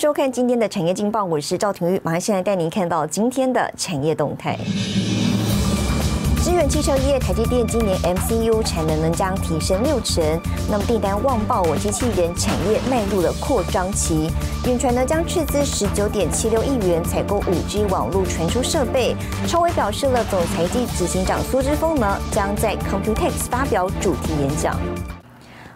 收看今天的产业劲报，我是赵廷玉，马上现在带您看到今天的产业动态。支援汽车业，台积电今年 MCU 产能能将提升六成，那么订单旺爆，我机器人产业迈入了扩张期。远传呢将斥资十九点七六亿元采购五 G 网络传输设备。超微表示了，总裁及执行长苏之峰呢将在 Computex 发表主题演讲。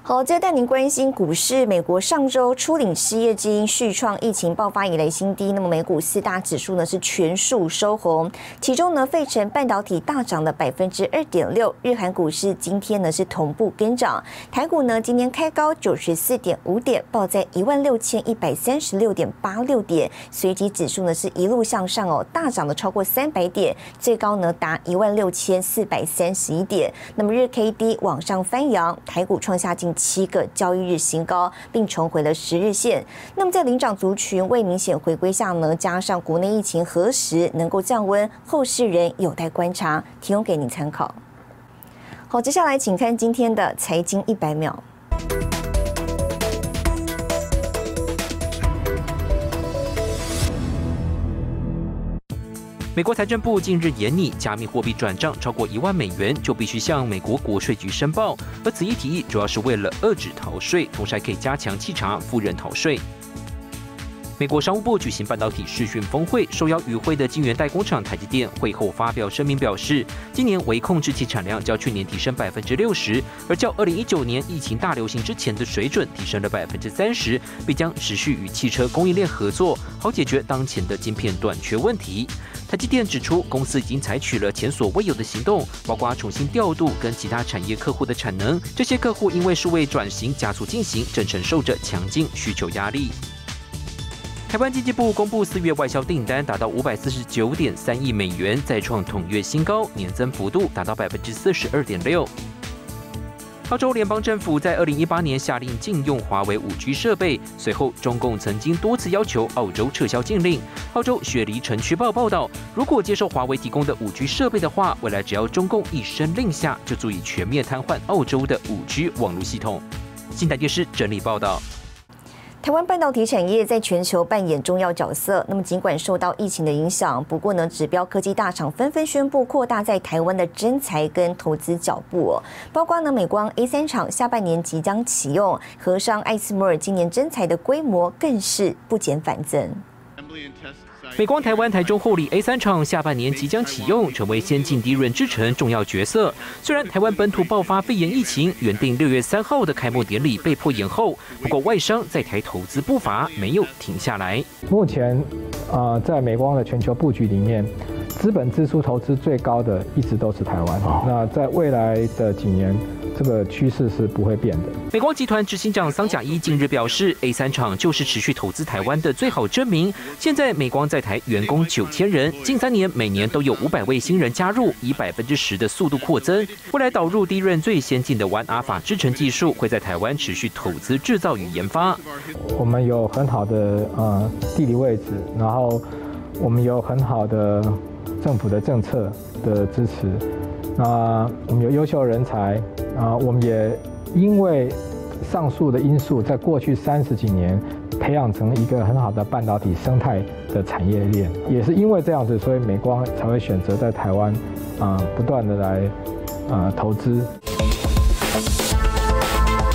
好，接着带您关心股市。美国上周初领失业金续创疫情爆发以来新低，那么美股四大指数呢是全数收红，其中呢费城半导体大涨了百分之二点六，日韩股市今天呢是同步跟涨，台股呢今天开高九十四点五点，报在一万六千一百三十六点八六点，随即指数呢是一路向上哦，大涨了超过三百点，最高呢达一万六千四百三十一点，那么日 K D 往上翻扬，台股创下近。七个交易日新高，并重回了十日线。那么在领涨族群未明显回归下呢，加上国内疫情何时能够降温，后市人有待观察，提供给您参考。好，接下来请看今天的财经一百秒。美国财政部近日严拟，加密货币转账超过一万美元就必须向美国国税局申报。而此一提议主要是为了遏制逃税，同时还可以加强稽查富人逃税。美国商务部举行半导体视讯峰会，受邀与会的晶圆代工厂台积电会后发表声明表示，今年微控制器产量较去年提升百分之六十，而较二零一九年疫情大流行之前的水准提升了百分之三十，并将持续与汽车供应链合作，好解决当前的晶片短缺问题。台积电指出，公司已经采取了前所未有的行动，包括重新调度跟其他产业客户的产能，这些客户因为是为转型加速进行，正承受着强劲需求压力。台湾经济部公布四月外销订单达到五百四十九点三亿美元，再创统月新高，年增幅度达到百分之四十二点六。澳洲联邦政府在二零一八年下令禁用华为五 G 设备，随后中共曾经多次要求澳洲撤销禁令。澳洲雪梨城区报报道，如果接受华为提供的五 G 设备的话，未来只要中共一声令下，就足以全面瘫痪澳洲的五 G 网络系统。新台电视整理报道。台湾半导体产业在全球扮演重要角色。那么，尽管受到疫情的影响，不过呢，指标科技大厂纷纷宣布扩大在台湾的征才跟投资脚步。包括呢，美光 A 三厂下半年即将启用，和商艾斯摩尔今年征才的规模更是不减反增。美光台湾台中后里 A 三厂下半年即将启用，成为先进低润之城重要角色。虽然台湾本土爆发肺炎疫情，原定六月三号的开幕典礼被迫延后，不过外商在台投资步伐没有停下来。目前，呃，在美光的全球布局里面，资本支出投资最高的一直都是台湾。那在未来的几年。这个趋势是不会变的。美光集团执行长桑贾一近日表示，A 三厂就是持续投资台湾的最好证明。现在美光在台员工九千人，近三年每年都有五百位新人加入，以百分之十的速度扩增。未来导入低润最先进的 One Alpha 制程技术，会在台湾持续投资制造与研发。我们有很好的呃地理位置，然后我们有很好的政府的政策的支持。那我们有优秀人才啊，我们也因为上述的因素，在过去三十几年培养成一个很好的半导体生态的产业链，也是因为这样子，所以美光才会选择在台湾啊，不断的来啊投资。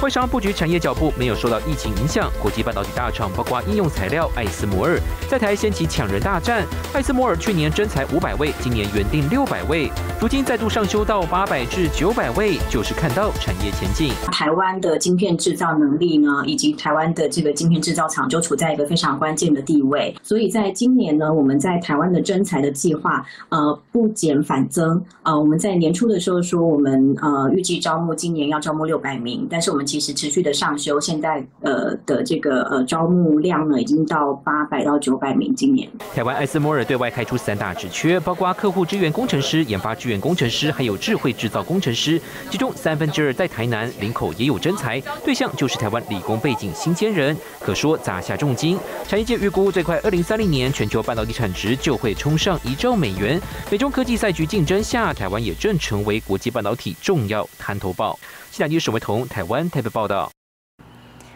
外商布局产业脚步没有受到疫情影响，国际半导体大厂包括应用材料艾斯摩尔在台掀起抢人大战。艾斯摩尔去年征才五百位，今年原定六百位，如今再度上修到八百至九百位，就是看到产业前进。台湾的晶片制造能力呢，以及台湾的这个晶片制造厂就处在一个非常关键的地位。所以在今年呢，我们在台湾的征才的计划，呃，不减反增。呃，我们在年初的时候说，我们呃预计招募今年要招募六百名，但是我们其实持续的上修，现在呃的这个呃招募量呢，已经到八百到九百名。今年台湾艾斯摩尔对外开出三大职缺，包括客户支援工程师、研发支援工程师，还有智慧制造工程师。其中三分之二在台南、林口也有征才，对象就是台湾理工背景新鲜人，可说砸下重金。产业界预估，最快二零三零年全球半导体产值就会冲上一兆美元。美中科技赛局竞争下，台湾也正成为国际半导体重要滩头堡。西南电视为同台湾台北报道。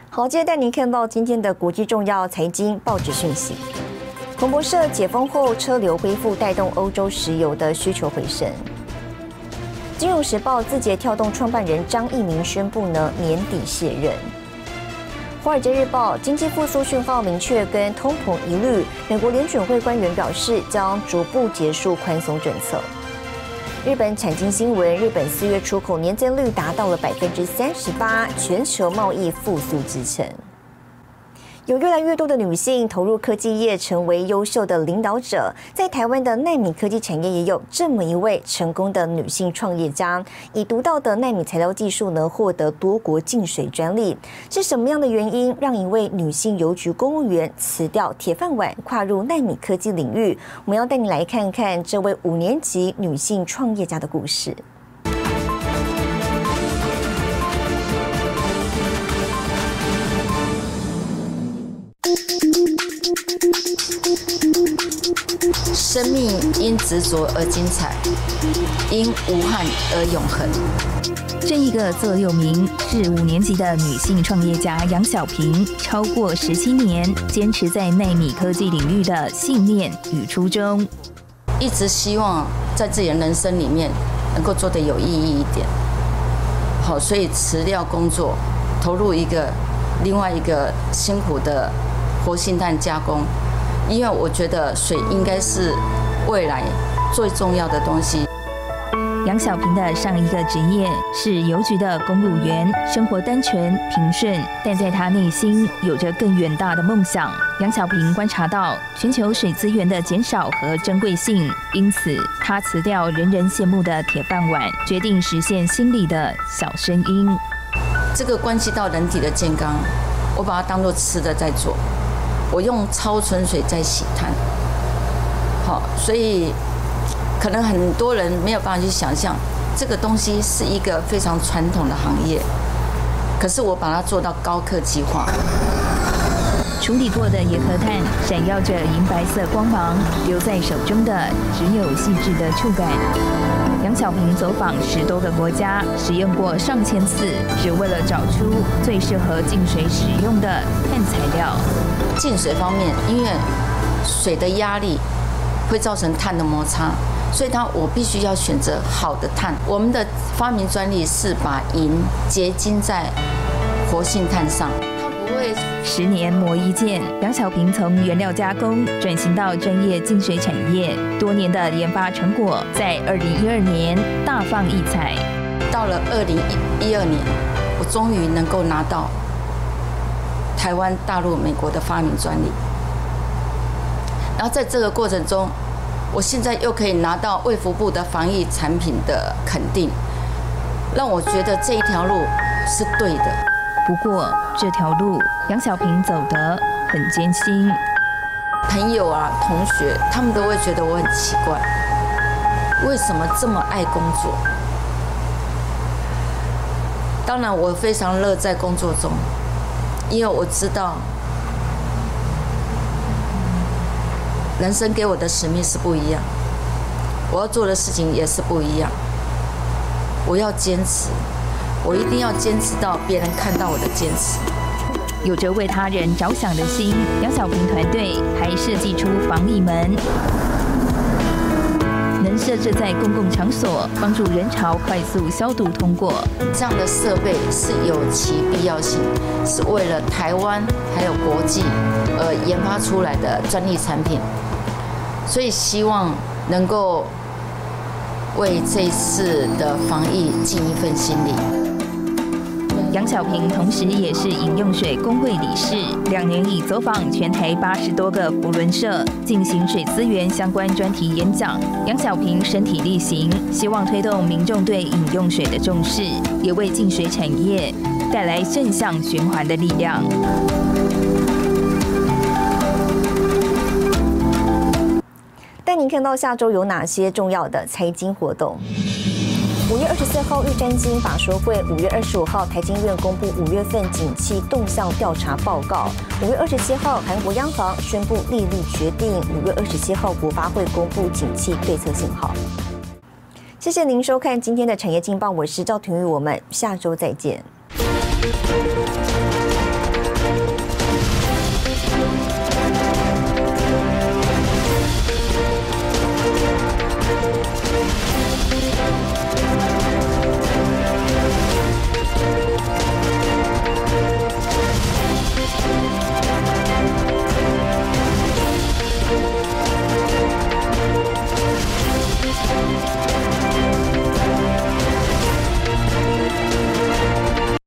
好，接着带您看到今天的国际重要财经报纸讯息。彭博社解封后，车流恢复，带动欧洲石油的需求回升。金融时报字节跳动创办人张一鸣宣布呢，年底卸任。华尔街日报经济复苏讯号明确，跟通膨疑虑，美国联准会官员表示将逐步结束宽松政策。日本产经新闻：日本四月出口年增率达到了百分之三十八，全球贸易复苏支撑。有越来越多的女性投入科技业，成为优秀的领导者。在台湾的纳米科技产业，也有这么一位成功的女性创业家，以独到的纳米材料技术呢，获得多国净水专利。是什么样的原因，让一位女性邮局公务员辞掉铁饭碗，跨入纳米科技领域？我们要带你来看看这位五年级女性创业家的故事。生命因执着而精彩，因无憾而永恒。这一个座右铭是五年级的女性创业家杨小平超过十七年坚持在纳米科技领域的信念与初衷。一直希望在自己的人生里面能够做得有意义一点。好，所以辞掉工作，投入一个另外一个辛苦的活性炭加工。因为我觉得水应该是未来最重要的东西。杨小平的上一个职业是邮局的公务员，生活单纯平顺，但在他内心有着更远大的梦想。杨小平观察到全球水资源的减少和珍贵性，因此他辞掉人人羡慕的铁饭碗，决定实现心里的小声音。这个关系到人体的健康，我把它当做吃的在做。我用超纯水在洗碳，好，所以可能很多人没有办法去想象，这个东西是一个非常传统的行业，可是我把它做到高科技化。处理过的野核炭闪耀着银白色光芒，留在手中的只有细致的触感。杨小平走访十多个国家，实验过上千次，只为了找出最适合净水使用的碳材料。净水方面，因为水的压力会造成碳的摩擦，所以它我必须要选择好的碳。我们的发明专利是把银结晶在活性炭上，十年磨一剑。杨小平从原料加工转型到专业净水产业，多年的研发成果在二零一二年大放异彩。到了二零一一二年，我终于能够拿到。台湾、大陆、美国的发明专利，然后在这个过程中，我现在又可以拿到卫福部的防疫产品的肯定，让我觉得这一条路是对的。不过这条路杨小平走得很艰辛，朋友啊、同学他们都会觉得我很奇怪，为什么这么爱工作？当然，我非常乐在工作中。因为我知道，人生给我的使命是不一样，我要做的事情也是不一样。我要坚持，我一定要坚持到别人看到我的坚持。有着为他人着想的心，杨小平团队还设计出防疫门。能设置在公共场所，帮助人潮快速消毒通过。这样的设备是有其必要性，是为了台湾还有国际而研发出来的专利产品，所以希望能够为这次的防疫尽一份心力。杨小平同时也是饮用水工会理事，两年已走访全台八十多个福伦社，进行水资源相关专题演讲。杨小平身体力行，希望推动民众对饮用水的重视，也为净水产业带来正向循环的力量。您看到下周有哪些重要的财经活动。五月二十四号，玉山金法说会；五月二十五号，台经院公布五月份景气动向调查报告；五月二十七号，韩国央行宣布利率决定；五月二十七号，国发会公布景气对策信号。谢谢您收看今天的产业劲报，我是赵廷玉，我们下周再见。